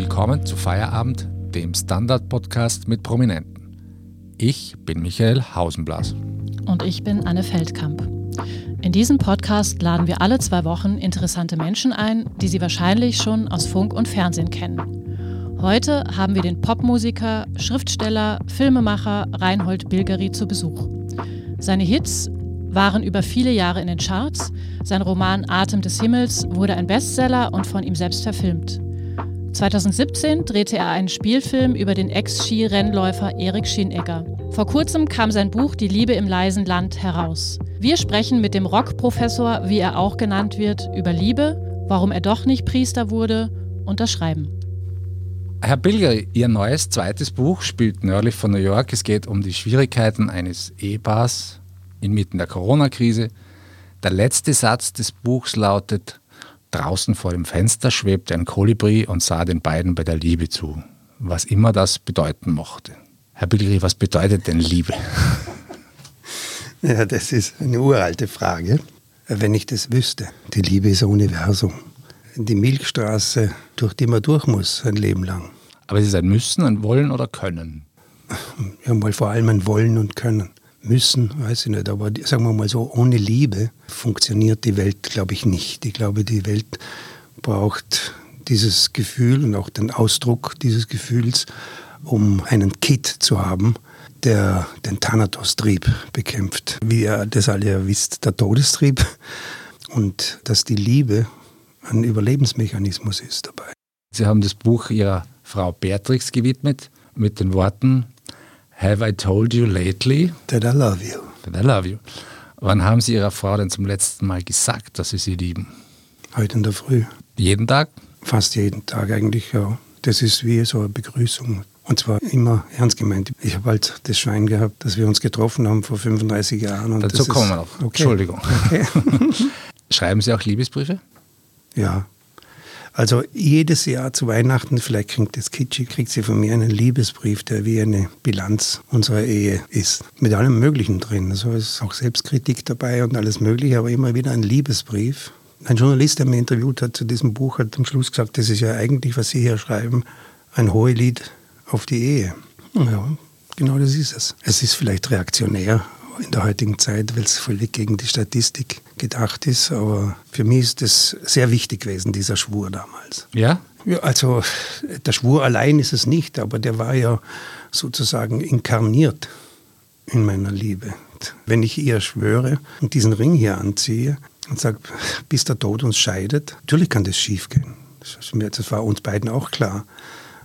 Willkommen zu Feierabend, dem Standard-Podcast mit Prominenten. Ich bin Michael Hausenblas. Und ich bin Anne Feldkamp. In diesem Podcast laden wir alle zwei Wochen interessante Menschen ein, die Sie wahrscheinlich schon aus Funk und Fernsehen kennen. Heute haben wir den Popmusiker, Schriftsteller, Filmemacher Reinhold Bilgeri zu Besuch. Seine Hits waren über viele Jahre in den Charts. Sein Roman Atem des Himmels wurde ein Bestseller und von ihm selbst verfilmt. 2017 drehte er einen Spielfilm über den Ex-Skirennläufer Erik Schienegger. Vor kurzem kam sein Buch Die Liebe im leisen Land heraus. Wir sprechen mit dem Rockprofessor, wie er auch genannt wird, über Liebe, warum er doch nicht Priester wurde und das Schreiben. Herr Bilger, Ihr neues zweites Buch spielt nördlich von New York. Es geht um die Schwierigkeiten eines Ehepaars inmitten der Corona-Krise. Der letzte Satz des Buchs lautet, Draußen vor dem Fenster schwebte ein Kolibri und sah den beiden bei der Liebe zu, was immer das bedeuten mochte. Herr Bilgeri, was bedeutet denn Liebe? Ja, das ist eine uralte Frage. Wenn ich das wüsste, die Liebe ist ein Universum. Die Milchstraße, durch die man durch muss, ein Leben lang. Aber es ist ein Müssen, ein Wollen oder Können? Ja, mal vor allem ein Wollen und Können müssen, weiß ich nicht, aber sagen wir mal so, ohne Liebe funktioniert die Welt, glaube ich, nicht. Ich glaube, die Welt braucht dieses Gefühl und auch den Ausdruck dieses Gefühls, um einen Kit zu haben, der den Thanatos-Trieb bekämpft. Wie ihr das alle ja wisst, der Todestrieb. Und dass die Liebe ein Überlebensmechanismus ist dabei. Sie haben das Buch Ihrer Frau Beatrix gewidmet mit den Worten, Have I told you lately? That I love you. That I love you. Wann haben Sie Ihrer Frau denn zum letzten Mal gesagt, dass Sie sie lieben? Heute in der Früh. Jeden Tag? Fast jeden Tag eigentlich, ja. Das ist wie so eine Begrüßung. Und zwar immer ernst gemeint. Ich habe halt das Schwein gehabt, dass wir uns getroffen haben vor 35 Jahren. Und Dazu kommen wir noch. Okay. Entschuldigung. Okay. Schreiben Sie auch Liebesbriefe? Ja, also jedes Jahr zu Weihnachten, vielleicht klingt das kitschig, kriegt sie von mir einen Liebesbrief, der wie eine Bilanz unserer Ehe ist. Mit allem Möglichen drin. Also ist auch Selbstkritik dabei und alles Mögliche, aber immer wieder ein Liebesbrief. Ein Journalist, der mich interviewt hat zu diesem Buch, hat am Schluss gesagt, das ist ja eigentlich, was Sie hier schreiben, ein Hohelied auf die Ehe. Ja, genau das ist es. Es ist vielleicht reaktionär, in der heutigen Zeit, weil es völlig gegen die Statistik gedacht ist. Aber für mich ist es sehr wichtig gewesen, dieser Schwur damals. Ja? ja? Also der Schwur allein ist es nicht, aber der war ja sozusagen inkarniert in meiner Liebe. Wenn ich ihr schwöre und diesen Ring hier anziehe und sage, bis der Tod uns scheidet, natürlich kann das schiefgehen. Das war uns beiden auch klar.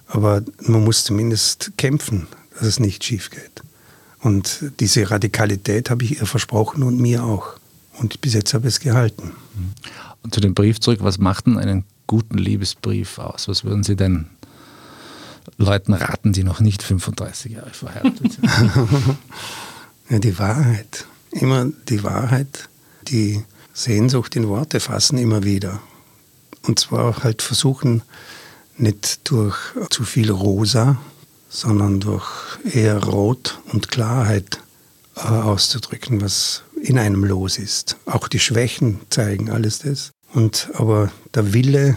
Aber man muss zumindest kämpfen, dass es nicht schief geht. Und diese Radikalität habe ich ihr versprochen und mir auch. Und bis jetzt habe ich es gehalten. Und zu dem Brief zurück, was macht denn einen guten Liebesbrief aus? Was würden Sie denn Leuten raten, die noch nicht 35 Jahre verheiratet sind? ja, die Wahrheit. Immer die Wahrheit, die Sehnsucht in Worte fassen, immer wieder. Und zwar halt versuchen, nicht durch zu viel Rosa, sondern durch eher Rot und Klarheit äh, auszudrücken, was in einem los ist. Auch die Schwächen zeigen alles das. Und aber der Wille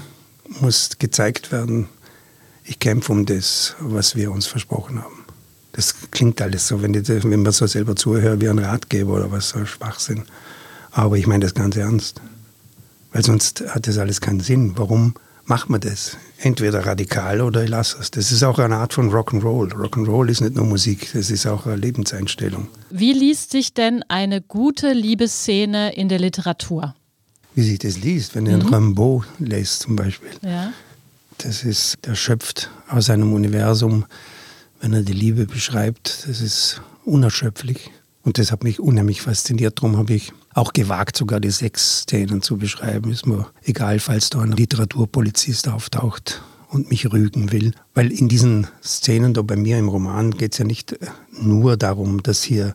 muss gezeigt werden. Ich kämpfe um das, was wir uns versprochen haben. Das klingt alles so, wenn, ich, wenn man so selber zuhört wie ein Ratgeber oder was, so Schwachsinn. Aber ich meine das ganz ernst. Weil sonst hat das alles keinen Sinn. Warum macht man das? entweder radikal oder ich lasse es. Das ist auch eine Art von Rock'n'Roll. Rock'n'Roll ist nicht nur Musik, das ist auch eine Lebenseinstellung. Wie liest sich denn eine gute Liebesszene in der Literatur? Wie sich das liest, wenn ihr mhm. Rimbaud lest zum Beispiel. Ja. Das ist, der schöpft aus einem Universum, wenn er die Liebe beschreibt, das ist unerschöpflich. Und das hat mich unheimlich fasziniert. Darum habe ich auch gewagt, sogar die sechs Szenen zu beschreiben. Ist mir egal, falls da ein Literaturpolizist auftaucht und mich rügen will. Weil in diesen Szenen da bei mir im Roman geht es ja nicht äh, nur darum, dass hier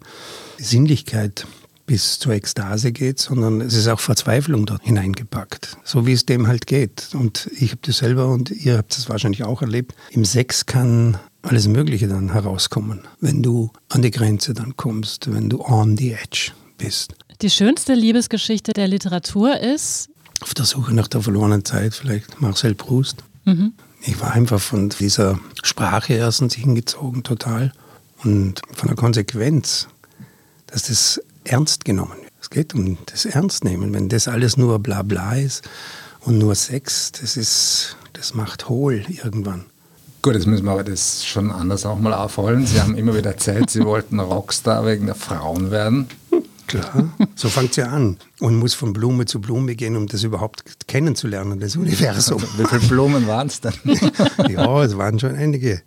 Sinnlichkeit bis zur Ekstase geht, sondern es ist auch Verzweiflung dort hineingepackt, so wie es dem halt geht. Und ich habe das selber und ihr habt das wahrscheinlich auch erlebt. Im Sex kann alles Mögliche dann herauskommen, wenn du an die Grenze dann kommst, wenn du on the edge bist. Die schönste Liebesgeschichte der Literatur ist? Auf der Suche nach der verlorenen Zeit, vielleicht Marcel Proust. Mhm. Ich war einfach von dieser Sprache erstens hingezogen, total. Und von der Konsequenz, dass das ernst genommen wird. Es geht um das Ernstnehmen. Wenn das alles nur Blabla ist und nur Sex, das ist, das macht hohl irgendwann. Gut, jetzt müssen wir aber das schon anders auch mal aufrollen. Sie haben immer wieder erzählt, Sie wollten Rockstar wegen der Frauen werden. Klar, so fängt es ja an und muss von Blume zu Blume gehen, um das überhaupt kennenzulernen, das Universum. Wie viele Blumen waren es denn? ja, es waren schon einige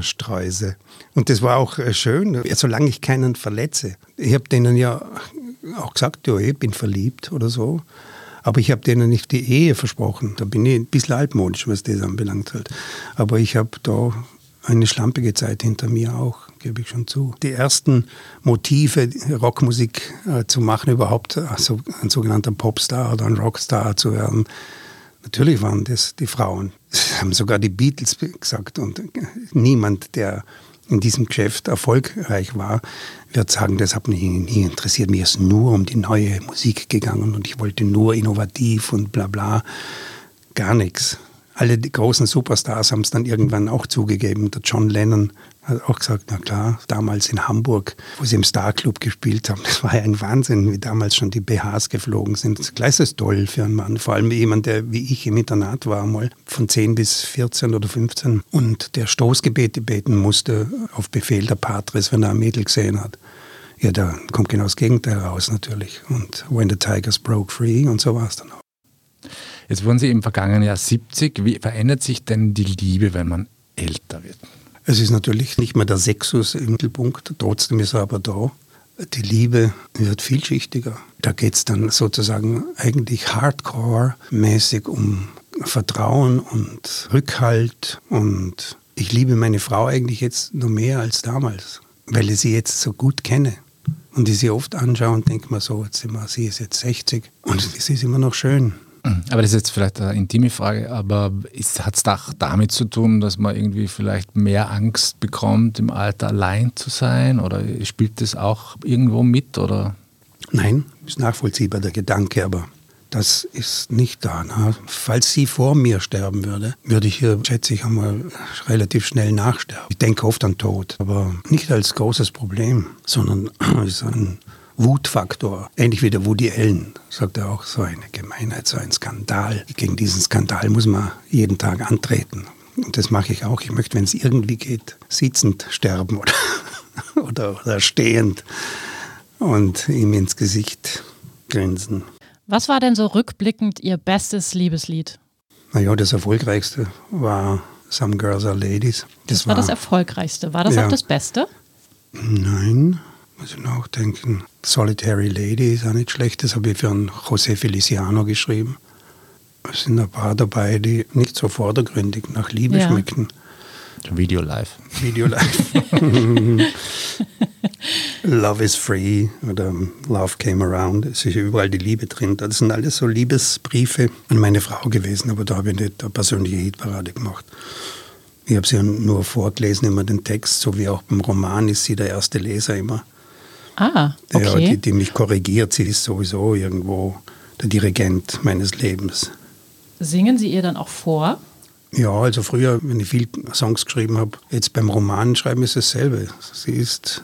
Sträuße. Und das war auch äh, schön, solange ich keinen verletze. Ich habe denen ja auch gesagt, ja, ich bin verliebt oder so. Aber ich habe denen nicht die Ehe versprochen. Da bin ich ein bisschen altmodisch, was das anbelangt halt. Aber ich habe da eine schlampige Zeit hinter mir auch, gebe ich schon zu. Die ersten Motive, Rockmusik äh, zu machen, überhaupt also ein sogenannter Popstar oder ein Rockstar zu werden, natürlich waren das die Frauen. Das haben sogar die Beatles gesagt und niemand, der in diesem Geschäft erfolgreich war, wird sagen, das hat mich nie interessiert. Mir ist nur um die neue Musik gegangen und ich wollte nur innovativ und bla bla. Gar nichts alle die großen Superstars haben es dann irgendwann auch zugegeben. Der John Lennon hat auch gesagt, na klar, damals in Hamburg, wo sie im Starclub gespielt haben, das war ja ein Wahnsinn, wie damals schon die BHs geflogen sind. Gleich ist toll für einen Mann, vor allem jemand, der wie ich im Internat war, mal von 10 bis 14 oder 15 und der Stoßgebete beten musste auf Befehl der Patris, wenn er ein Mädel gesehen hat. Ja, da kommt genau das Gegenteil raus natürlich. Und When the Tigers Broke Free und so war es dann auch. Jetzt wurden Sie im vergangenen Jahr 70. Wie verändert sich denn die Liebe, wenn man älter wird? Es ist natürlich nicht mehr der Sexus im Mittelpunkt, trotzdem ist er aber da. Die Liebe wird vielschichtiger. Da geht es dann sozusagen eigentlich hardcore-mäßig um Vertrauen und Rückhalt. Und ich liebe meine Frau eigentlich jetzt noch mehr als damals, weil ich sie jetzt so gut kenne. Und ich sie oft anschaue und denke mir so, jetzt sind wir, sie ist jetzt 60 und sie ist immer noch schön. Aber das ist jetzt vielleicht eine intime Frage, aber hat es auch damit zu tun, dass man irgendwie vielleicht mehr Angst bekommt, im Alter allein zu sein? Oder spielt das auch irgendwo mit? Oder? Nein, ist nachvollziehbar der Gedanke, aber das ist nicht da. Na. Falls sie vor mir sterben würde, würde ich hier, schätze ich, einmal relativ schnell nachsterben. Ich denke oft an Tod, aber nicht als großes Problem, sondern als ein Wutfaktor. Ähnlich wie der Woody Allen, sagt er auch, so eine Gemeinheit, so ein Skandal. Gegen diesen Skandal muss man jeden Tag antreten. Und das mache ich auch. Ich möchte, wenn es irgendwie geht, sitzend sterben oder, oder, oder stehend und ihm ins Gesicht grinsen. Was war denn so rückblickend Ihr bestes Liebeslied? Naja, das erfolgreichste war Some Girls Are Ladies. Das, das war, war das erfolgreichste. War das ja. auch das Beste? Nein, muss ich nachdenken. Solitary Lady ist auch nicht schlecht. Das habe ich für einen José Feliciano geschrieben. Es sind ein paar dabei, die nicht so vordergründig nach Liebe ja. schmecken. Video live. Video live. Love is free oder Love came around. Es ist überall die Liebe drin. Das sind alles so Liebesbriefe an meine Frau gewesen, aber da habe ich nicht eine persönliche Hitparade gemacht. Ich habe sie ja nur vorgelesen, immer den Text, so wie auch beim Roman ist sie der erste Leser immer. Ah, okay. Ja, die, die mich korrigiert, sie ist sowieso irgendwo der Dirigent meines Lebens. Singen Sie ihr dann auch vor? Ja, also früher, wenn ich viel Songs geschrieben habe, jetzt beim Roman schreiben ist dasselbe. Sie ist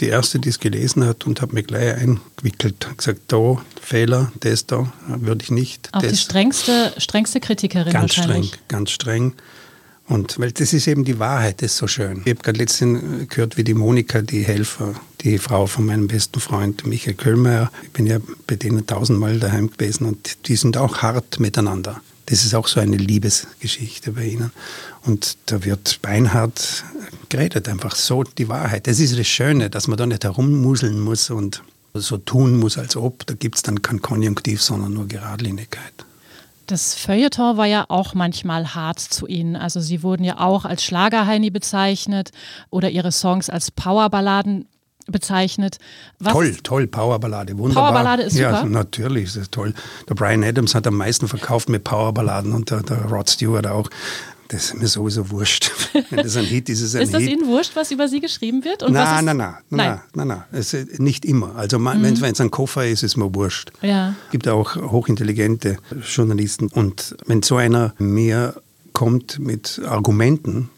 die erste, die es gelesen hat und hat mir gleich eingewickelt. Gesagt, da, Fehler, das da, würde ich nicht. Auch das. die strengste, strengste Kritikerin ganz wahrscheinlich. Streng, ganz streng. Und weil das ist eben die Wahrheit, das ist so schön. Ich habe gerade letztens gehört, wie die Monika, die Helfer, die Frau von meinem besten Freund Michael Köhlmeier, ich bin ja bei denen tausendmal daheim gewesen und die sind auch hart miteinander. Das ist auch so eine Liebesgeschichte bei ihnen. Und da wird beinhart geredet, einfach so die Wahrheit. Das ist das Schöne, dass man da nicht herummuseln muss und so tun muss, als ob. Da gibt es dann kein Konjunktiv, sondern nur Geradlinigkeit. Das Feuilleton war ja auch manchmal hart zu Ihnen. Also Sie wurden ja auch als Schlagerheini bezeichnet oder Ihre Songs als Powerballaden bezeichnet. Was toll, toll, Powerballade, wunderbar. Powerballade ist super. Ja, natürlich ist das toll. Der Brian Adams hat am meisten verkauft mit Powerballaden und der, der Rod Stewart auch. Das ist mir sowieso wurscht. Wenn das ein Hit ist, ist ein Ist das Hit. Ihnen wurscht, was über Sie geschrieben wird? Und nein, nein, nein, nein, nein, nein, Es ist nicht immer. Also mhm. wenn es ein Koffer ist, ist mir wurscht. Ja. Es gibt auch hochintelligente Journalisten. Und wenn so einer mir kommt mit Argumenten,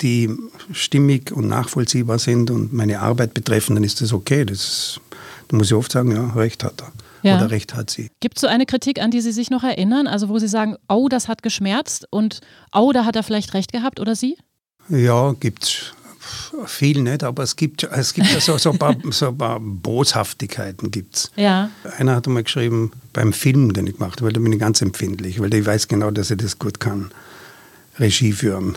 die stimmig und nachvollziehbar sind und meine Arbeit betreffen, dann ist das okay. Das, da muss ich oft sagen, ja, recht hat er. Ja. Oder recht hat sie. Gibt es so eine Kritik, an die Sie sich noch erinnern? Also wo Sie sagen, oh, das hat geschmerzt und oh, da hat er vielleicht recht gehabt oder Sie? Ja, gibt es viel nicht, aber es gibt, es gibt so, so, ein paar, so ein paar Boshaftigkeiten. Gibt's. Ja. Einer hat einmal geschrieben, beim Film, den ich gemacht habe, weil da bin ich ganz empfindlich, weil ich weiß genau, dass ich das gut kann, Regie führen.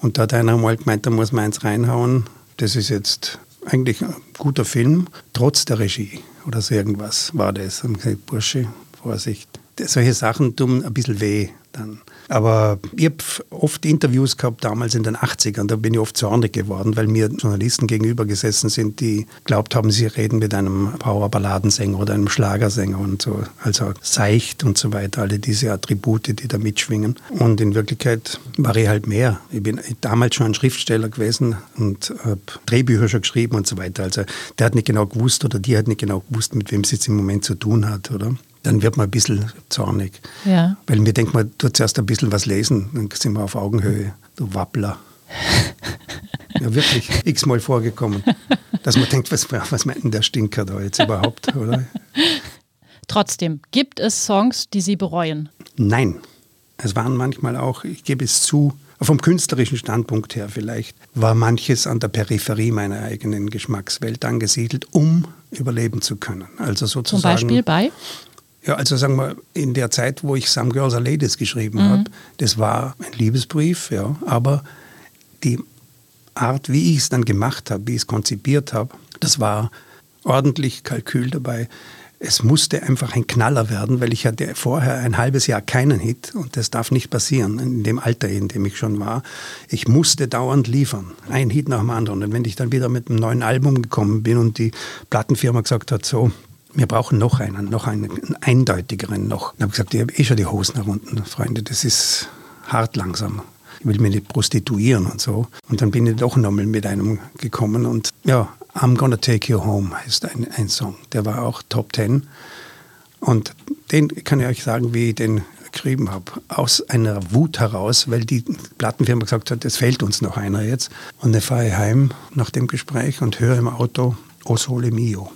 Und da hat einer mal gemeint, da muss man eins reinhauen, das ist jetzt eigentlich ein guter Film, trotz der Regie oder so irgendwas war das. Und gesagt, Bursche, Vorsicht. Solche Sachen tun ein bisschen weh dann. Aber ich habe oft Interviews gehabt, damals in den 80ern, da bin ich oft zornig geworden, weil mir Journalisten gegenüber gesessen sind, die glaubt haben, sie reden mit einem Power-Balladensänger oder einem Schlagersänger und so. Also seicht und so weiter, alle diese Attribute, die da mitschwingen. Und in Wirklichkeit war ich halt mehr. Ich bin damals schon ein Schriftsteller gewesen und habe Drehbücher schon geschrieben und so weiter. Also der hat nicht genau gewusst oder die hat nicht genau gewusst, mit wem sie jetzt im Moment zu tun hat, oder? Dann wird man ein bisschen zornig. Ja. Weil mir denkt, man tut zuerst ein bisschen was lesen, dann sind wir auf Augenhöhe. Du Wappler. ja, wirklich x-mal vorgekommen, dass man denkt, was, was meint denn der Stinker da jetzt überhaupt, oder? Trotzdem, gibt es Songs, die Sie bereuen? Nein. Es waren manchmal auch, ich gebe es zu, vom künstlerischen Standpunkt her vielleicht, war manches an der Peripherie meiner eigenen Geschmackswelt angesiedelt, um überleben zu können. Also sozusagen. Zum Beispiel bei? Ja, also sagen wir, in der Zeit, wo ich Some Girls Are Ladies geschrieben mhm. habe, das war ein Liebesbrief, ja, aber die Art, wie ich es dann gemacht habe, wie ich es konzipiert habe, das war ordentlich Kalkül dabei. Es musste einfach ein Knaller werden, weil ich hatte vorher ein halbes Jahr keinen Hit und das darf nicht passieren in dem Alter, in dem ich schon war. Ich musste dauernd liefern, ein Hit nach dem anderen. Und wenn ich dann wieder mit einem neuen Album gekommen bin und die Plattenfirma gesagt hat, so, wir brauchen noch einen, noch einen, einen eindeutigeren noch. Ich habe gesagt, ich habe eh schon die Hosen herunter, Freunde, das ist hart langsam. Ich will mich nicht prostituieren und so. Und dann bin ich doch nochmal mit einem gekommen und ja, I'm Gonna Take You Home heißt ein, ein Song. Der war auch Top Ten. Und den kann ich euch sagen, wie ich den geschrieben habe. Aus einer Wut heraus, weil die Plattenfirma gesagt hat, es fehlt uns noch einer jetzt. Und dann fahre ich heim nach dem Gespräch und höre im Auto O Sole Mio.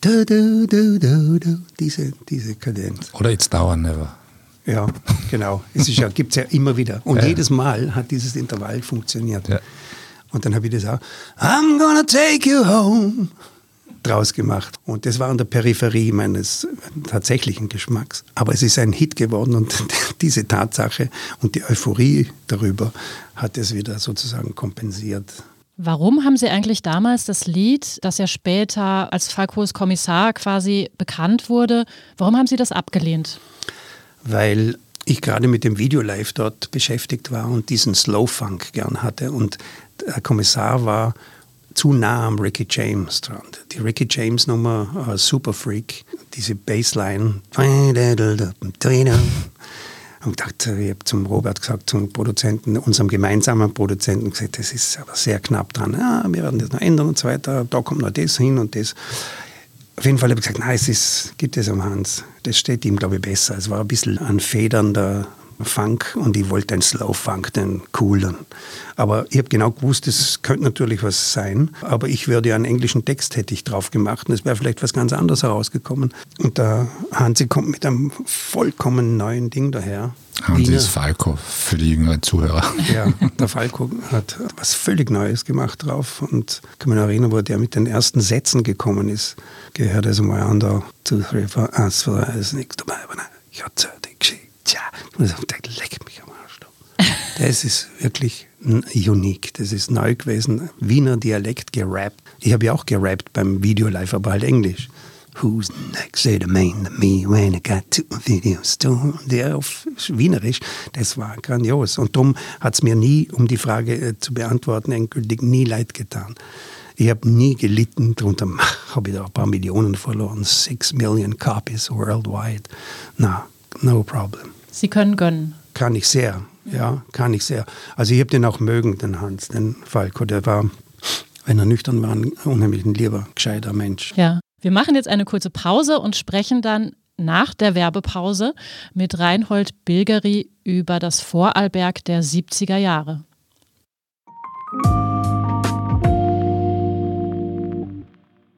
Du, du, du, du, du, diese, diese Kadenz. Oder It's Now or Never. Ja, genau. Es ja, gibt es ja immer wieder. Und ja. jedes Mal hat dieses Intervall funktioniert. Ja. Und dann habe ich das auch, I'm gonna take you home, draus gemacht. Und das war an der Peripherie meines tatsächlichen Geschmacks. Aber es ist ein Hit geworden und diese Tatsache und die Euphorie darüber hat es wieder sozusagen kompensiert. Warum haben Sie eigentlich damals das Lied, das ja später als Falcos Kommissar quasi bekannt wurde, warum haben Sie das abgelehnt? Weil ich gerade mit dem Video live dort beschäftigt war und diesen Slow Funk gern hatte und der Kommissar war zu nah am Ricky James dran. Die Ricky James Nummer uh, Super Freak, diese Bassline und dachte, ich habe zum Robert gesagt, zum Produzenten, unserem gemeinsamen Produzenten gesagt, das ist aber sehr knapp dran. Ja, wir werden das noch ändern und so weiter. Da kommt noch das hin und das. Auf jeden Fall habe ich gesagt, nein, es ist, gibt es am Hans. Das steht ihm, glaube ich, besser. Es war ein bisschen ein federnder Funk und ich wollte einen Slow Funk, den coolen. Aber ich habe genau gewusst, es könnte natürlich was sein, aber ich würde ja einen englischen Text hätte ich drauf gemacht und es wäre vielleicht was ganz anderes herausgekommen. Und der Hansi kommt mit einem vollkommen neuen Ding daher. Hansi ist Falco für die jüngeren Zuhörer. Ja, der Falco hat was völlig Neues gemacht drauf und ich kann mich erinnern, wo der mit den ersten Sätzen gekommen ist. Gehört also mal an, da, two, three, four, eins, zwei, ist nichts dabei, aber nein, ich hatte die Geschichte. Tja, ich dachte, leck mich am Arsch. Das ist wirklich unique. Das ist neu gewesen. Wiener Dialekt gerappt. Ich habe ja auch gerappt beim Video live, aber halt Englisch. Who's next to the main to me when I got to videos to? Der auf Wienerisch, das war grandios. Und darum hat es mir nie, um die Frage äh, zu beantworten, endgültig nie leid getan. Ich habe nie gelitten, darunter habe ich da ein paar Millionen verloren, six million copies worldwide. Na, no problem. Sie können gönnen. Kann ich sehr, ja, kann ich sehr. Also ich habe den auch mögen, den Hans, den Falco. Der war, wenn er nüchtern war, ein unheimlich ein lieber, gescheiter Mensch. Ja. Wir machen jetzt eine kurze Pause und sprechen dann nach der Werbepause mit Reinhold Bilgeri über das Vorarlberg der 70er Jahre.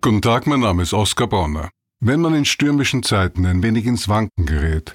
Guten Tag, mein Name ist Oskar Bonner. Wenn man in stürmischen Zeiten ein wenig ins Wanken gerät,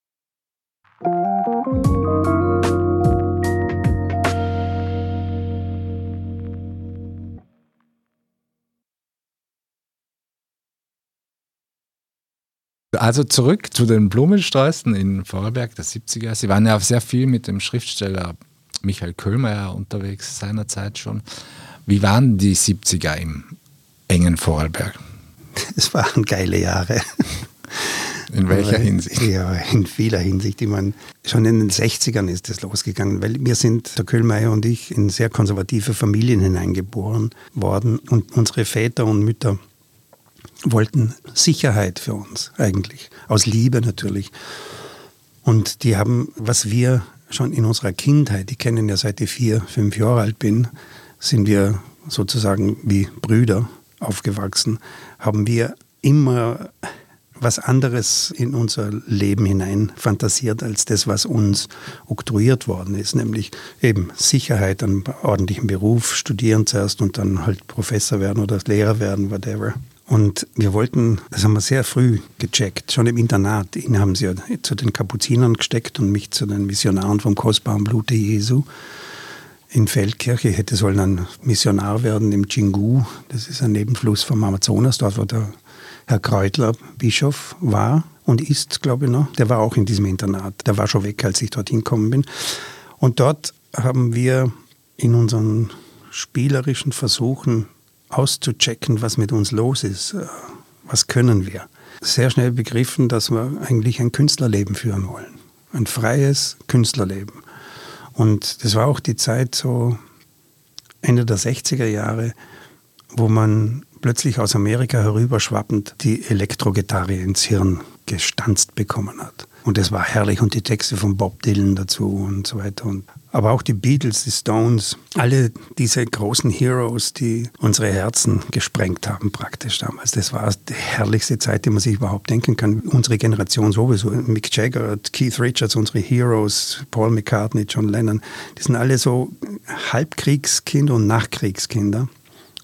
Also zurück zu den Blumensträußen in Vorarlberg der 70er. Sie waren ja sehr viel mit dem Schriftsteller Michael Köhlmeier unterwegs seinerzeit schon. Wie waren die 70er im engen Vorarlberg? Es waren geile Jahre. In welcher Hinsicht? Ja, in vieler Hinsicht. Ich meine, schon in den 60ern ist es losgegangen, weil wir sind, der Köhlmeier und ich, in sehr konservative Familien hineingeboren worden und unsere Väter und Mütter wollten Sicherheit für uns eigentlich, aus Liebe natürlich. Und die haben, was wir schon in unserer Kindheit, die kennen ja seit ich vier, fünf Jahre alt bin, sind wir sozusagen wie Brüder aufgewachsen, haben wir immer was anderes in unser Leben hinein fantasiert als das, was uns oktroyiert worden ist, nämlich eben Sicherheit, einen ordentlichen Beruf, studieren zuerst und dann halt Professor werden oder Lehrer werden, whatever. Und wir wollten, das haben wir sehr früh gecheckt, schon im Internat. Ihn haben sie ja zu den Kapuzinern gesteckt und mich zu den Missionaren vom kostbaren Blute Jesu. In Feldkirche ich hätte sollen ein Missionar werden im Chingu. Das ist ein Nebenfluss vom Amazonas, dort wo der Herr Kreutler Bischof war und ist, glaube ich noch. Der war auch in diesem Internat. Der war schon weg, als ich dorthin gekommen bin. Und dort haben wir in unseren spielerischen Versuchen auszuchecken, was mit uns los ist, äh, was können wir. Sehr schnell begriffen, dass wir eigentlich ein Künstlerleben führen wollen. Ein freies Künstlerleben. Und das war auch die Zeit so Ende der 60er Jahre, wo man plötzlich aus Amerika herüberschwappend die Elektrogitarre ins Hirn gestanzt bekommen hat. Und das war herrlich und die Texte von Bob Dylan dazu und so weiter. Und aber auch die Beatles, die Stones, alle diese großen Heroes, die unsere Herzen gesprengt haben praktisch damals. Das war die herrlichste Zeit, die man sich überhaupt denken kann. Unsere Generation sowieso. Mick Jagger, Keith Richards, unsere Heroes, Paul McCartney, John Lennon, die sind alle so Halbkriegskinder und Nachkriegskinder.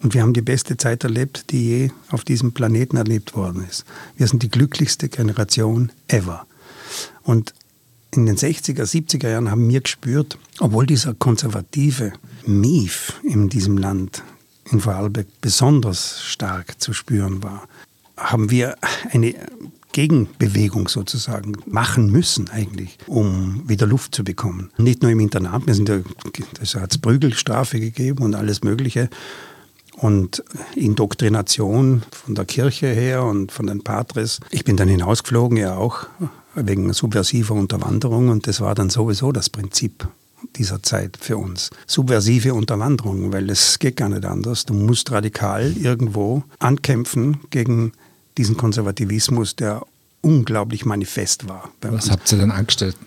Und wir haben die beste Zeit erlebt, die je auf diesem Planeten erlebt worden ist. Wir sind die glücklichste Generation ever. Und in den 60er, 70er Jahren haben wir gespürt, obwohl dieser konservative Mief in diesem Land, in Vorarlberg, besonders stark zu spüren war, haben wir eine Gegenbewegung sozusagen machen müssen eigentlich, um wieder Luft zu bekommen. Nicht nur im Internat, wir sind ja, es hat Prügelstrafe gegeben und alles Mögliche. Und Indoktrination von der Kirche her und von den Patres. Ich bin dann hinausgeflogen, ja auch, wegen subversiver Unterwanderung und das war dann sowieso das Prinzip dieser Zeit für uns. Subversive Unterwanderung, weil es geht gar nicht anders. Du musst radikal irgendwo ankämpfen gegen diesen Konservativismus, der unglaublich manifest war. Was uns. habt ihr denn angestellt?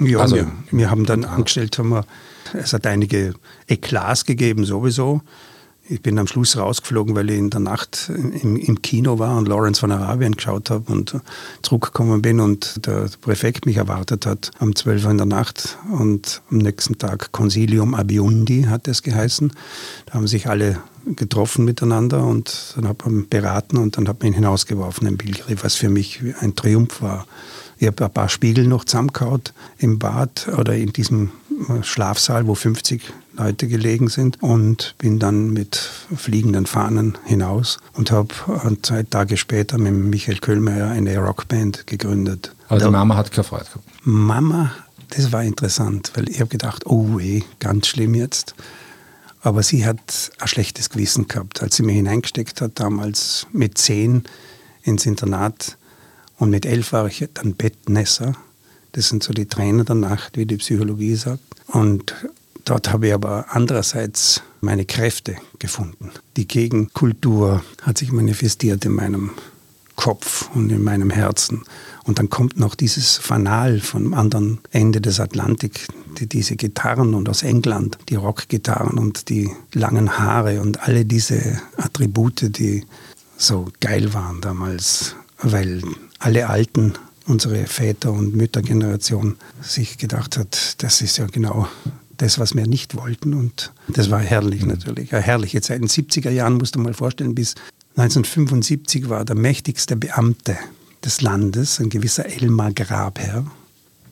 Ja, also, wir, wir haben dann angestellt, haben wir, es hat einige Eklats gegeben sowieso. Ich bin am Schluss rausgeflogen, weil ich in der Nacht im, im Kino war und Lawrence von Arabien geschaut habe und zurückgekommen bin und der Präfekt mich erwartet hat um 12 Uhr in der Nacht und am nächsten Tag Consilium Abiundi hat es geheißen. Da haben sich alle getroffen miteinander und dann hat man beraten und dann hat man ihn hinausgeworfen, ein Bildgriff, was für mich ein Triumph war. Ich habe ein paar Spiegel noch zusammengehaut im Bad oder in diesem Schlafsaal, wo 50 Leute gelegen sind und bin dann mit fliegenden Fahnen hinaus und habe zwei Tage später mit Michael Köhlmeier eine Rockband gegründet. Aber die Mama hat keine Freude gehabt. Mama, das war interessant, weil ich habe gedacht, oh weh, ganz schlimm jetzt. Aber sie hat ein schlechtes Gewissen gehabt, als sie mich hineingesteckt hat, damals mit zehn ins Internat und mit elf war ich dann Bettnässer. Das sind so die Trainer der Nacht, wie die Psychologie sagt. Und dort habe ich aber andererseits meine Kräfte gefunden. Die Gegenkultur hat sich manifestiert in meinem Kopf und in meinem Herzen. Und dann kommt noch dieses Fanal vom anderen Ende des Atlantik, die, diese Gitarren und aus England, die Rockgitarren und die langen Haare und alle diese Attribute, die so geil waren damals, weil alle Alten, unsere Väter- und Müttergeneration, sich gedacht hat, das ist ja genau das, was wir nicht wollten. Und das war herrlich natürlich. Eine herrliche Zeit. In den 70er Jahren musst du mal vorstellen, bis 1975 war der mächtigste Beamte des Landes, ein gewisser Elmar Grabherr,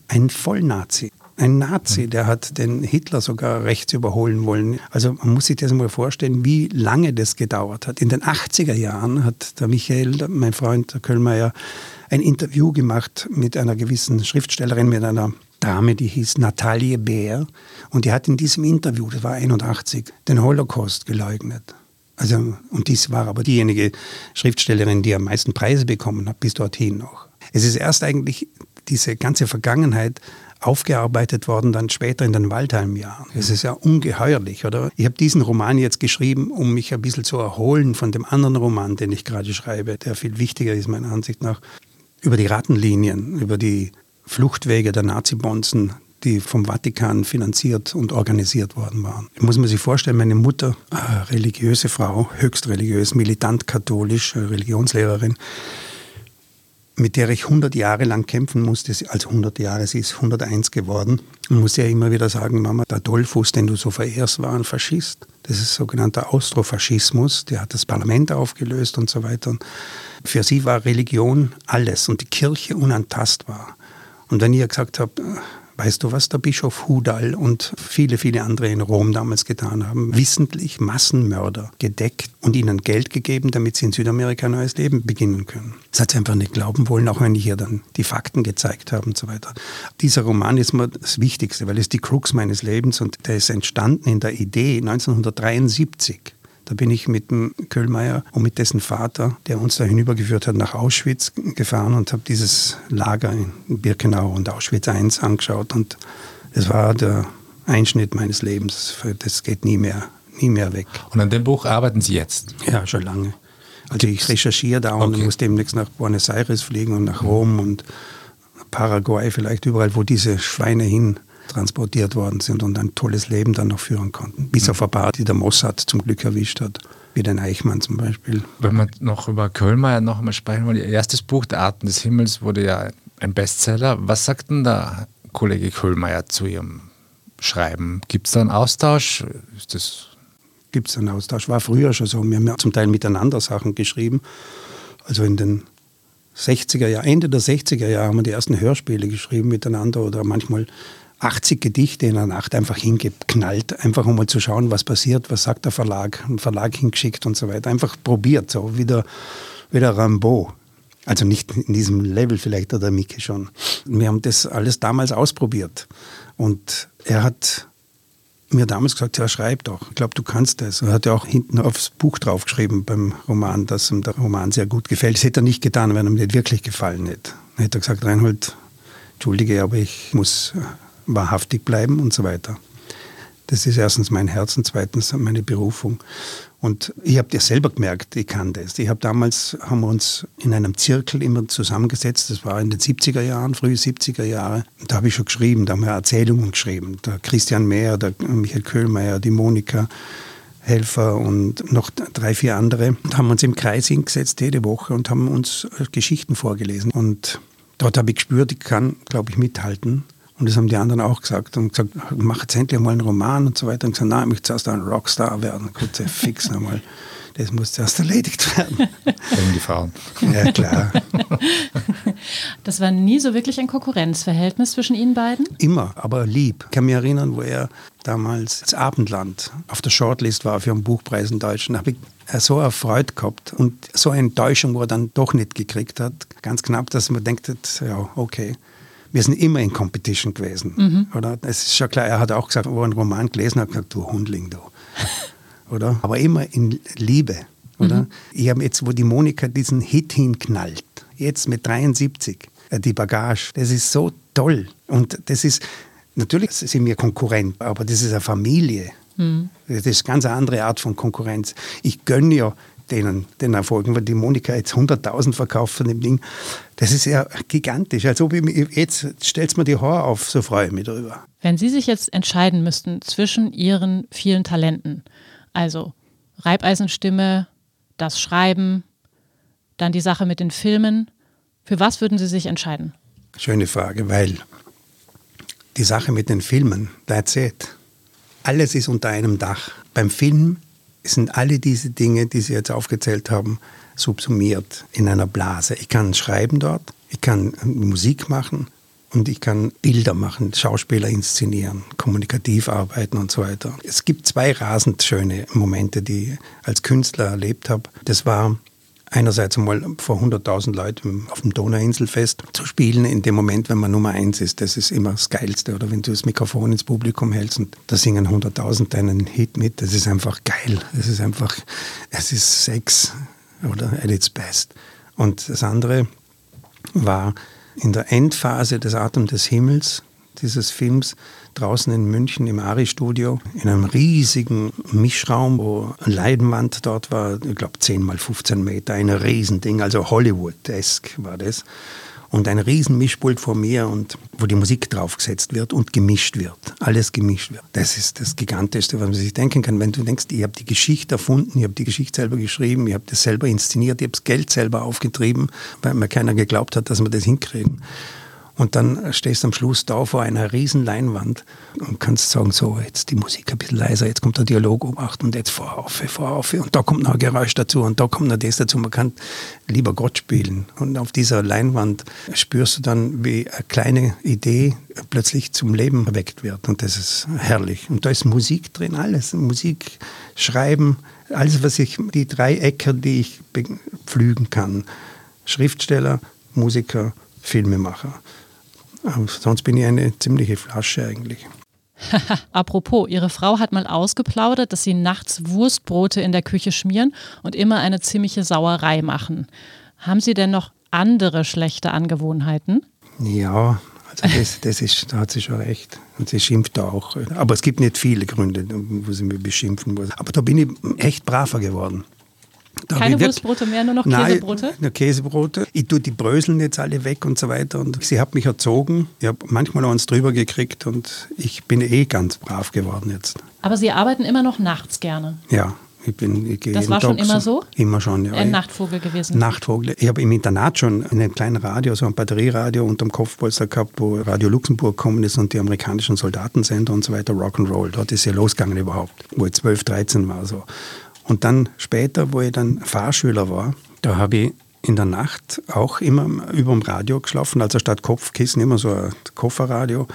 ein Vollnazi. Ein Nazi, der hat den Hitler sogar rechts überholen wollen. Also man muss sich das mal vorstellen, wie lange das gedauert hat. In den 80er Jahren hat der Michael, mein Freund der ein Interview gemacht mit einer gewissen Schriftstellerin, mit einer Dame, die hieß Natalie Bär. Und die hat in diesem Interview, das war 81, den Holocaust geleugnet. Also, und dies war aber diejenige Schriftstellerin, die am meisten Preise bekommen hat, bis dorthin noch. Es ist erst eigentlich diese ganze Vergangenheit aufgearbeitet worden, dann später in den Waldheim-Jahren. Es ist ja ungeheuerlich, oder? Ich habe diesen Roman jetzt geschrieben, um mich ein bisschen zu erholen von dem anderen Roman, den ich gerade schreibe, der viel wichtiger ist, meiner Ansicht nach, über die Rattenlinien, über die Fluchtwege der Nazi-Bonzen, die vom Vatikan finanziert und organisiert worden waren. Ich muss mir sich vorstellen, meine Mutter, religiöse Frau, höchst religiös, militant katholisch, Religionslehrerin, mit der ich 100 Jahre lang kämpfen musste, als 100 Jahre, sie ist 101 geworden, und muss ja immer wieder sagen, Mama, der Dollfuß, den du so verehrst, war ein Faschist. Das ist sogenannter Austrofaschismus, der hat das Parlament aufgelöst und so weiter. Und für sie war Religion alles und die Kirche unantastbar. Und wenn ihr gesagt habt, Weißt du, was der Bischof Hudal und viele, viele andere in Rom damals getan haben? Wissentlich Massenmörder gedeckt und ihnen Geld gegeben, damit sie in Südamerika ein neues Leben beginnen können. Das hat sie einfach nicht glauben wollen, auch wenn ich ihr dann die Fakten gezeigt habe und so weiter. Dieser Roman ist mir das Wichtigste, weil es die Krux meines Lebens und der ist entstanden in der Idee 1973 da bin ich mit dem Köhlmeier und mit dessen Vater, der uns da hinübergeführt hat, nach Auschwitz gefahren und habe dieses Lager in Birkenau und Auschwitz I angeschaut. Und es war der Einschnitt meines Lebens. Das geht nie mehr, nie mehr weg. Und an dem Buch arbeiten Sie jetzt? Ja, schon lange. Also ich recherchiere da und okay. muss demnächst nach Buenos Aires fliegen und nach Rom und Paraguay vielleicht überall, wo diese Schweine hin transportiert worden sind und ein tolles Leben dann noch führen konnten. Bis auf ein paar, die der Mossad zum Glück erwischt hat. Wie den Eichmann zum Beispiel. Wenn wir noch über Kölmeier noch einmal sprechen wollen, Ihr erstes Buch, Der Arten des Himmels, wurde ja ein Bestseller. Was sagt denn der Kollege Kölmeier zu Ihrem Schreiben? Gibt es da einen Austausch? Ist das Gibt es einen Austausch? War früher schon so. Wir haben ja zum Teil miteinander Sachen geschrieben. Also in den 60er Jahren, Ende der 60er Jahre haben wir die ersten Hörspiele geschrieben miteinander oder manchmal 80 Gedichte in einer Nacht einfach hingeknallt, einfach um mal zu schauen, was passiert, was sagt der Verlag, einen Verlag hingeschickt und so weiter. Einfach probiert, so wie der, der Rambo. Also nicht in diesem Level vielleicht oder Miki schon. Wir haben das alles damals ausprobiert. Und er hat mir damals gesagt, ja, schreib doch. Ich glaube, du kannst das. Er hat ja auch hinten aufs Buch draufgeschrieben beim Roman, dass ihm der Roman sehr gut gefällt. Das hätte er nicht getan, wenn mir nicht wirklich gefallen hätte. Dann hätte er gesagt, Reinhold, entschuldige, aber ich muss wahrhaftig bleiben und so weiter. Das ist erstens mein Herz und zweitens meine Berufung. Und ich habe dir selber gemerkt, ich kann das. Ich habe damals, haben wir uns in einem Zirkel immer zusammengesetzt, das war in den 70er Jahren, frühe 70er Jahre. Da habe ich schon geschrieben, da haben wir Erzählungen geschrieben. Der Christian Mehr, der Michael Köhlmeier, die Monika Helfer und noch drei, vier andere. Da haben wir uns im Kreis hingesetzt jede Woche und haben uns Geschichten vorgelesen. Und dort habe ich gespürt, ich kann, glaube ich, mithalten. Und das haben die anderen auch gesagt und gesagt, mach jetzt endlich mal einen Roman und so weiter. Und gesagt, nein, ich möchte zuerst ein Rockstar werden. Gut, fix nochmal. Das muss zuerst erledigt werden. Wegen die Frauen. Ja, klar. Das war nie so wirklich ein Konkurrenzverhältnis zwischen Ihnen beiden? Immer, aber lieb. Ich kann mich erinnern, wo er damals das Abendland auf der Shortlist war für einen Buchpreis in Deutschland. Da habe ich so erfreut gehabt und so eine Enttäuschung, wo er dann doch nicht gekriegt hat. Ganz knapp, dass man denkt, ja, okay wir sind immer in Competition gewesen. Mhm. Oder? Es ist schon klar, er hat auch gesagt, wo er einen Roman gelesen hat, gesagt, du Hundling, du. oder? Aber immer in Liebe. Oder? Mhm. Ich habe jetzt, wo die Monika diesen Hit hinknallt, jetzt mit 73, äh, die Bagage, das ist so toll. Und das ist, natürlich sind wir Konkurrent, aber das ist eine Familie. Mhm. Das ist eine ganz andere Art von Konkurrenz. Ich gönne ja denen, den Erfolgen, weil die Monika jetzt 100.000 verkauft von dem Ding. Das ist ja gigantisch. Also jetzt stellt mir die Haare auf, so freue ich mich darüber. Wenn Sie sich jetzt entscheiden müssten zwischen Ihren vielen Talenten, also Reibeisenstimme, das Schreiben, dann die Sache mit den Filmen, für was würden Sie sich entscheiden? Schöne Frage, weil die Sache mit den Filmen, that's it. Alles ist unter einem Dach. Beim Film sind alle diese Dinge, die Sie jetzt aufgezählt haben, subsumiert in einer Blase. Ich kann schreiben dort, ich kann Musik machen und ich kann Bilder machen, Schauspieler inszenieren, kommunikativ arbeiten und so weiter. Es gibt zwei rasend schöne Momente, die ich als Künstler erlebt habe. Das war einerseits einmal vor 100.000 Leuten auf dem Donauinselfest zu spielen, in dem Moment, wenn man Nummer eins ist, das ist immer das Geilste. Oder wenn du das Mikrofon ins Publikum hältst und da singen 100.000 deinen Hit mit, das ist einfach geil. Es ist einfach, es ist Sex oder at its best. Und das andere war in der Endphase des Atem des Himmels, dieses Films, draußen in München im Ari-Studio in einem riesigen Mischraum, wo eine Leinwand dort war, ich glaube 10 mal 15 Meter, ein Riesending, also Hollywood-esk war das. Und ein riesen Mischpult vor mir und wo die Musik draufgesetzt wird und gemischt wird. Alles gemischt wird. Das ist das Gigantischste, was man sich denken kann. Wenn du denkst, ich habe die Geschichte erfunden, ich habe die Geschichte selber geschrieben, ich habe das selber inszeniert, ich habe das Geld selber aufgetrieben, weil mir keiner geglaubt hat, dass wir das hinkriegen. Und dann stehst du am Schluss da vor einer riesen Leinwand und kannst sagen, so, jetzt die Musik ein bisschen leiser, jetzt kommt der Dialog um und jetzt vor auf, vor auf und da kommt noch ein Geräusch dazu und da kommt noch das dazu. Man kann lieber Gott spielen. Und auf dieser Leinwand spürst du dann, wie eine kleine Idee plötzlich zum Leben erweckt wird. Und das ist herrlich. Und da ist Musik drin, alles. Musik, Schreiben, alles, was ich, die drei Äcker, die ich pflügen kann. Schriftsteller, Musiker, Filmemacher. Sonst bin ich eine ziemliche Flasche eigentlich. Apropos, Ihre Frau hat mal ausgeplaudert, dass Sie nachts Wurstbrote in der Küche schmieren und immer eine ziemliche Sauerei machen. Haben Sie denn noch andere schlechte Angewohnheiten? Ja, also das, das ist, da hat sie schon recht. Und sie schimpft da auch. Aber es gibt nicht viele Gründe, wo sie mich beschimpfen muss. Aber da bin ich echt braver geworden. Da Keine Wurstbrote mehr, nur noch Nein, Käsebrote? Nur Käsebrote. Ich tue die Bröseln jetzt alle weg und so weiter. Und sie hat mich erzogen. Ich habe manchmal eins drüber gekriegt und ich bin eh ganz brav geworden jetzt. Aber Sie arbeiten immer noch nachts gerne? Ja. Ich bin, ich das war schon immer so? Immer schon, ja. Ein Nachtvogel gewesen? Nachtvogel. Ich habe im Internat schon in einem kleinen Radio, so ein Batterieradio unterm Kopfpolster gehabt, wo Radio Luxemburg gekommen ist und die amerikanischen Soldatensender und so weiter, Rock'n'Roll. Dort ist ja losgegangen überhaupt, wo ich 12, 13 war. So. Und dann später, wo ich dann Fahrschüler war, da habe ich in der Nacht auch immer über dem Radio geschlafen, also statt Kopfkissen immer so ein Kofferradio.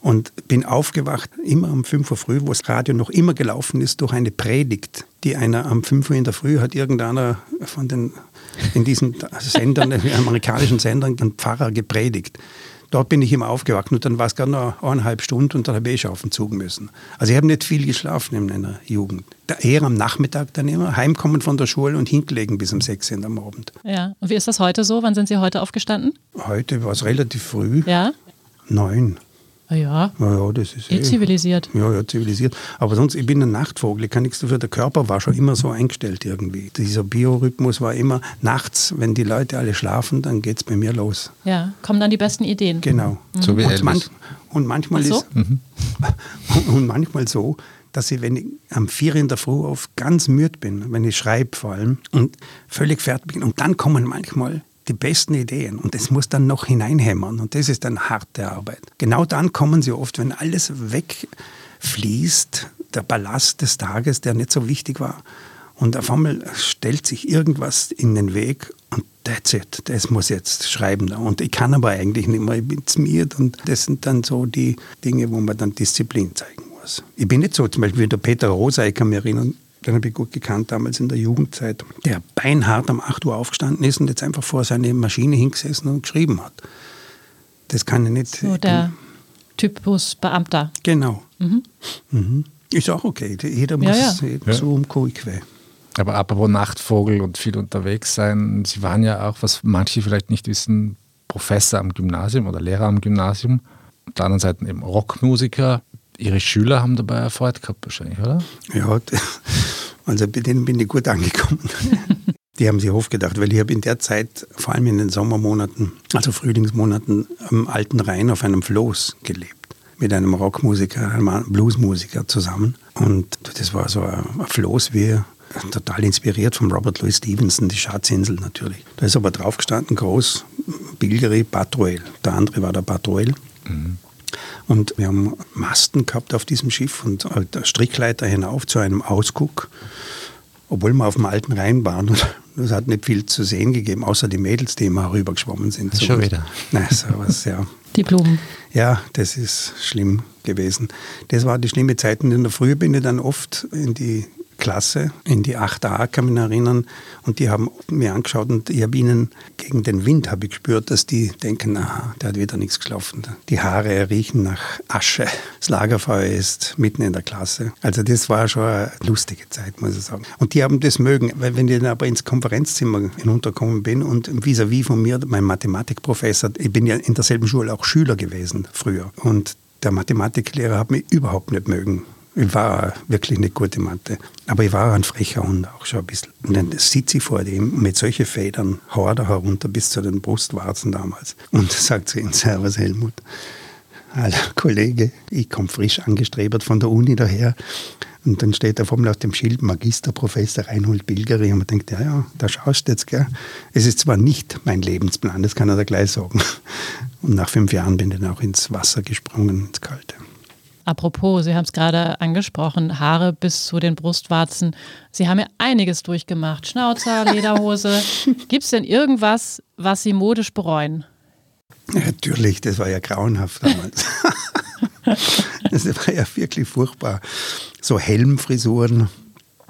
Und bin aufgewacht, immer um 5 Uhr früh, wo das Radio noch immer gelaufen ist, durch eine Predigt, die einer am 5 Uhr in der Früh hat irgendeiner von den, in diesen Sendern, amerikanischen Sendern, ein Pfarrer gepredigt dort bin ich immer aufgewacht und dann war es gerade noch eineinhalb Stunden und dann habe ich auf den Zug müssen. Also ich habe nicht viel geschlafen in meiner Jugend. Da eher am Nachmittag dann immer, heimkommen von der Schule und hingelegen bis um sechs Uhr am Abend. Ja, und wie ist das heute so? Wann sind Sie heute aufgestanden? Heute war es relativ früh. Ja? Neun. Ah ja. Ja, ja, das ist eh, eh zivilisiert. Ja, ja, zivilisiert. Aber sonst, ich bin ein Nachtvogel, ich kann nichts dafür. Der Körper war schon immer so eingestellt irgendwie. Dieser Biorhythmus war immer nachts, wenn die Leute alle schlafen, dann geht es bei mir los. Ja, kommen dann die besten Ideen. Genau. Mhm. So wie und, man, und manchmal so? ist mhm. und manchmal so, dass ich, wenn ich am vier in der Früh auf ganz müde bin, wenn ich schreibe vor allem und völlig fertig bin und dann kommen manchmal die besten Ideen. Und das muss dann noch hineinhämmern. Und das ist dann harte Arbeit. Genau dann kommen sie oft, wenn alles wegfließt, der Ballast des Tages, der nicht so wichtig war. Und auf einmal stellt sich irgendwas in den Weg und that's it, das muss jetzt schreiben. Und ich kann aber eigentlich nicht mehr, ich bin zmiert und das sind dann so die Dinge, wo man dann Disziplin zeigen muss. Ich bin nicht so, zum Beispiel wie der Peter Rosa, ich kann mich erinnern, den habe ich gut gekannt damals in der Jugendzeit, der beinhart um 8 Uhr aufgestanden ist und jetzt einfach vor seine Maschine hingesessen und geschrieben hat. Das kann ich nicht. So der Typus Beamter. Genau. Mhm. Mhm. Ist auch okay. Jeder muss ja, ja. so um Kuhquä. Aber apropos Nachtvogel und viel unterwegs sein, Sie waren ja auch, was manche vielleicht nicht wissen, Professor am Gymnasium oder Lehrer am Gymnasium. Auf der anderen Seite eben Rockmusiker. Ihre Schüler haben dabei Erfolg gehabt wahrscheinlich, oder? Ja, Also bei denen bin ich gut angekommen. Die haben sich aufgedacht, weil ich habe in der Zeit, vor allem in den Sommermonaten, also Frühlingsmonaten, am Alten Rhein auf einem Floß gelebt. Mit einem Rockmusiker, einem Bluesmusiker zusammen. Und das war so ein Floß wie total inspiriert von Robert Louis Stevenson, die Schatzinsel natürlich. Da ist aber drauf gestanden, groß, Bilgeri Patroel. Der andere war der Patroel. Mhm. Und wir haben Masten gehabt auf diesem Schiff und halt Strickleiter hinauf zu einem Ausguck, obwohl wir auf dem alten Rhein waren. Und es hat nicht viel zu sehen gegeben, außer die Mädels, die immer rübergeschwommen sind. So Schon wieder. Nein, so was, ja. Die Blumen. Ja, das ist schlimm gewesen. Das war die schlimme Zeit. Und in der Früh bin ich dann oft in die Klasse in die 8a, kann mich erinnern. Und die haben mir angeschaut und ich habe ihnen gegen den Wind habe ich gespürt, dass die denken, aha, der hat wieder nichts geschlafen. Die Haare riechen nach Asche. Das Lagerfeuer ist mitten in der Klasse. Also das war schon eine lustige Zeit, muss ich sagen. Und die haben das mögen, weil wenn ich dann aber ins Konferenzzimmer hinuntergekommen bin und vis-à-vis -vis von mir, mein Mathematikprofessor, ich bin ja in derselben Schule auch Schüler gewesen früher. Und der Mathematiklehrer hat mich überhaupt nicht mögen. Ich war wirklich nicht gute Mathe. Aber ich war ein frecher Hund auch schon ein bisschen. Und dann sitze ich vor dem mit solchen Federn, da herunter bis zu den Brustwarzen damals. Und sagt zu ihm, Servus Helmut. Alter Kollege, ich komme frisch angestrebert von der Uni daher. Und dann steht da vor mir auf dem Schild Magister Professor Reinhold Bilgeri. Und man denkt, ja, ja, da schaust du jetzt, gell. Es ist zwar nicht mein Lebensplan, das kann er da gleich sagen. Und nach fünf Jahren bin ich dann auch ins Wasser gesprungen, ins Kalte. Apropos, Sie haben es gerade angesprochen, Haare bis zu den Brustwarzen. Sie haben ja einiges durchgemacht. Schnauzer, Lederhose. Gibt es denn irgendwas, was Sie modisch bereuen? Natürlich, das war ja grauenhaft damals. das war ja wirklich furchtbar. So Helmfrisuren,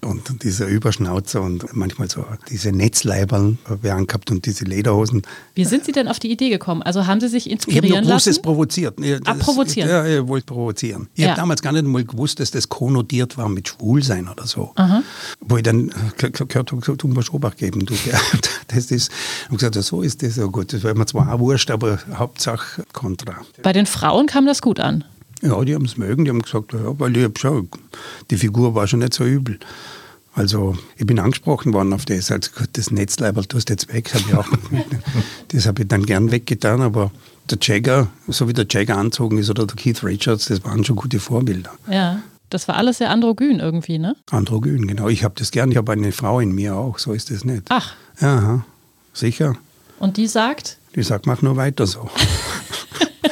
und dieser Überschnauzer und manchmal so diese Netzleiberl haben wir angehabt und diese Lederhosen. Wie sind Sie denn auf die Idee gekommen? Also haben Sie sich inspirieren ich habe lassen? Ich provoziert. ah, provozieren? Ja, ich wollte provozieren. Ich ja. habe damals gar nicht mal gewusst, dass das konnotiert war mit Schwulsein oder so. Aha. Wo ich dann gehört habe, du musst Obacht geben. Du, das ist, und gesagt, so ist das ja gut. Das war mir zwar auch wurscht, aber Hauptsache Kontra. Bei den Frauen kam das gut an? Ja, die haben es mögen, die haben gesagt, ja, weil ich schon, die Figur war schon nicht so übel. Also ich bin angesprochen worden auf das, also gut, das Netzleiberl tust jetzt weg, hab ich auch, das habe ich dann gern weggetan, aber der Jagger, so wie der Jagger anzogen ist oder der Keith Richards, das waren schon gute Vorbilder. Ja, das war alles sehr androgyn irgendwie, ne? Androgyn, genau. Ich habe das gern, ich habe eine Frau in mir auch, so ist das nicht. Ach. Ja, sicher. Und die sagt? Die sagt, mach nur weiter so.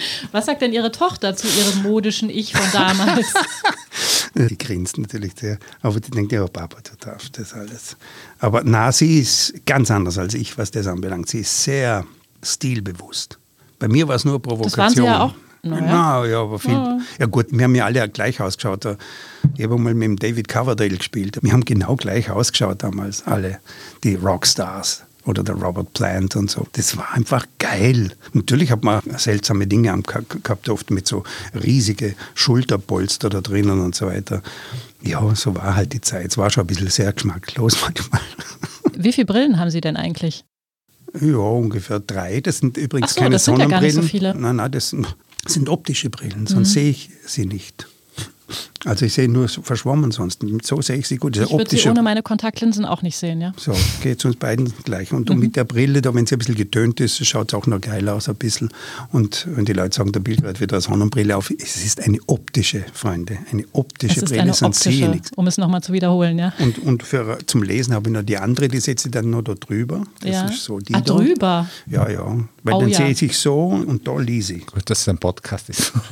Was sagt denn Ihre Tochter zu ihrem modischen Ich von damals? Die grinst natürlich sehr, aber die denkt, ja, Papa, du darfst das alles. Aber na, sie ist ganz anders als ich, was das anbelangt. Sie ist sehr stilbewusst. Bei mir war es nur Provokation. Das waren Sie ja auch. Naja. Na, ja, aber viel. Ja. ja. gut, wir haben ja alle gleich ausgeschaut. Ich habe mal mit dem David Coverdale gespielt. Wir haben genau gleich ausgeschaut damals, alle, die Rockstars oder der Robert Plant und so. Das war einfach geil. Natürlich hat man seltsame Dinge gehabt, oft mit so riesige Schulterpolster da drinnen und so weiter. Ja, so war halt die Zeit. Es war schon ein bisschen sehr geschmacklos manchmal. Wie viele Brillen haben Sie denn eigentlich? Ja, ungefähr drei. Das sind übrigens so, keine das sind Sonnenbrillen. Ja gar nicht so viele. Nein, nein, das sind optische Brillen, sonst mhm. sehe ich sie nicht. Also ich sehe nur verschwommen sonst. So sehe ich sie gut. Ich würde sie ohne meine Kontaktlinsen auch nicht sehen, ja. So, geht es uns beiden gleich. Und mhm. mit der Brille, da, wenn sie ein bisschen getönt ist, schaut es auch noch geil aus ein bisschen. Und wenn die Leute sagen, der Bild wird wieder eine Sonnenbrille auf, es ist eine optische, Freunde, eine optische es ist Brille, eine optische, Um es nochmal zu wiederholen, ja. Und, und für, zum Lesen habe ich noch die andere, die setze ich dann noch da drüber. Das ja. ist so die ah, da. drüber? Ja, ja. Weil oh, dann ja. sehe ich so und da lese ich. Gut, dass es ein Podcast ist.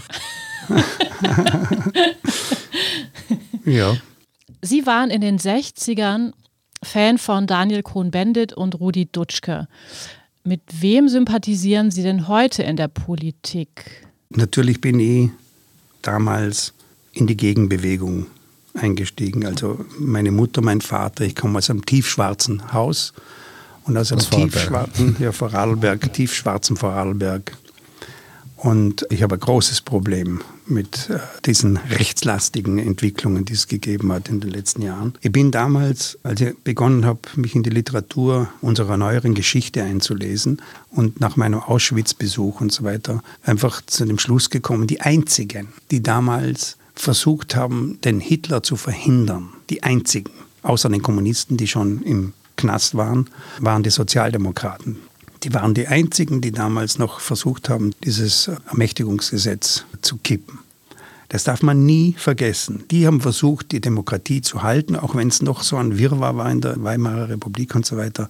ja. Sie waren in den 60ern Fan von Daniel Cohn-Bendit und Rudi Dutschke. Mit wem sympathisieren Sie denn heute in der Politik? Natürlich bin ich damals in die Gegenbewegung eingestiegen. Also meine Mutter, mein Vater, ich komme aus einem tiefschwarzen Haus und aus einem tiefschwarzen, ja, Vorarlberg, tiefschwarzen Vorarlberg. Und ich habe ein großes Problem mit äh, diesen rechtslastigen Entwicklungen, die es gegeben hat in den letzten Jahren. Ich bin damals, als ich begonnen habe, mich in die Literatur unserer neueren Geschichte einzulesen und nach meinem Auschwitz-Besuch und so weiter, einfach zu dem Schluss gekommen, die einzigen, die damals versucht haben, den Hitler zu verhindern, Die einzigen, außer den Kommunisten, die schon im Knast waren, waren die Sozialdemokraten. Die waren die einzigen, die damals noch versucht haben, dieses Ermächtigungsgesetz zu kippen. Das darf man nie vergessen. Die haben versucht, die Demokratie zu halten, auch wenn es noch so ein Wirrwarr war in der Weimarer Republik und so weiter.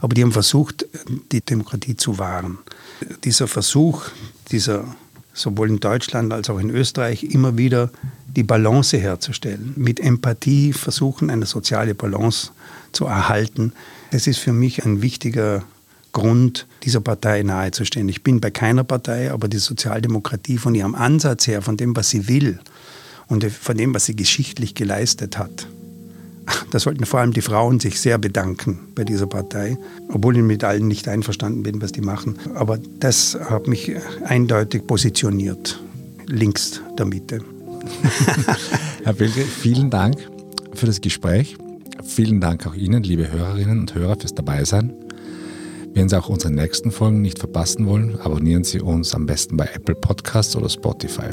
Aber die haben versucht, die Demokratie zu wahren. Dieser Versuch, dieser sowohl in Deutschland als auch in Österreich immer wieder die Balance herzustellen, mit Empathie versuchen, eine soziale Balance zu erhalten. Das ist für mich ein wichtiger Grund, dieser Partei nahezustehen. Ich bin bei keiner Partei, aber die Sozialdemokratie von ihrem Ansatz her, von dem, was sie will und von dem, was sie geschichtlich geleistet hat, da sollten vor allem die Frauen sich sehr bedanken bei dieser Partei, obwohl ich mit allen nicht einverstanden bin, was die machen. Aber das hat mich eindeutig positioniert, links der Mitte. Herr Bilge, vielen Dank für das Gespräch. Vielen Dank auch Ihnen, liebe Hörerinnen und Hörer, fürs Dabeisein. Wenn Sie auch unsere nächsten Folgen nicht verpassen wollen, abonnieren Sie uns am besten bei Apple Podcasts oder Spotify.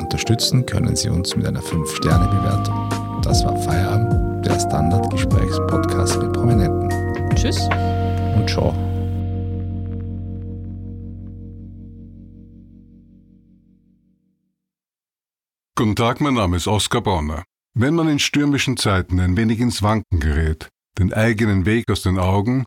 Unterstützen können Sie uns mit einer 5-Sterne-Bewertung. Das war Feierabend, der Standard-Gesprächspodcast mit Prominenten. Tschüss und ciao. Guten Tag, mein Name ist Oskar Bonner. Wenn man in stürmischen Zeiten ein wenig ins Wanken gerät, den eigenen Weg aus den Augen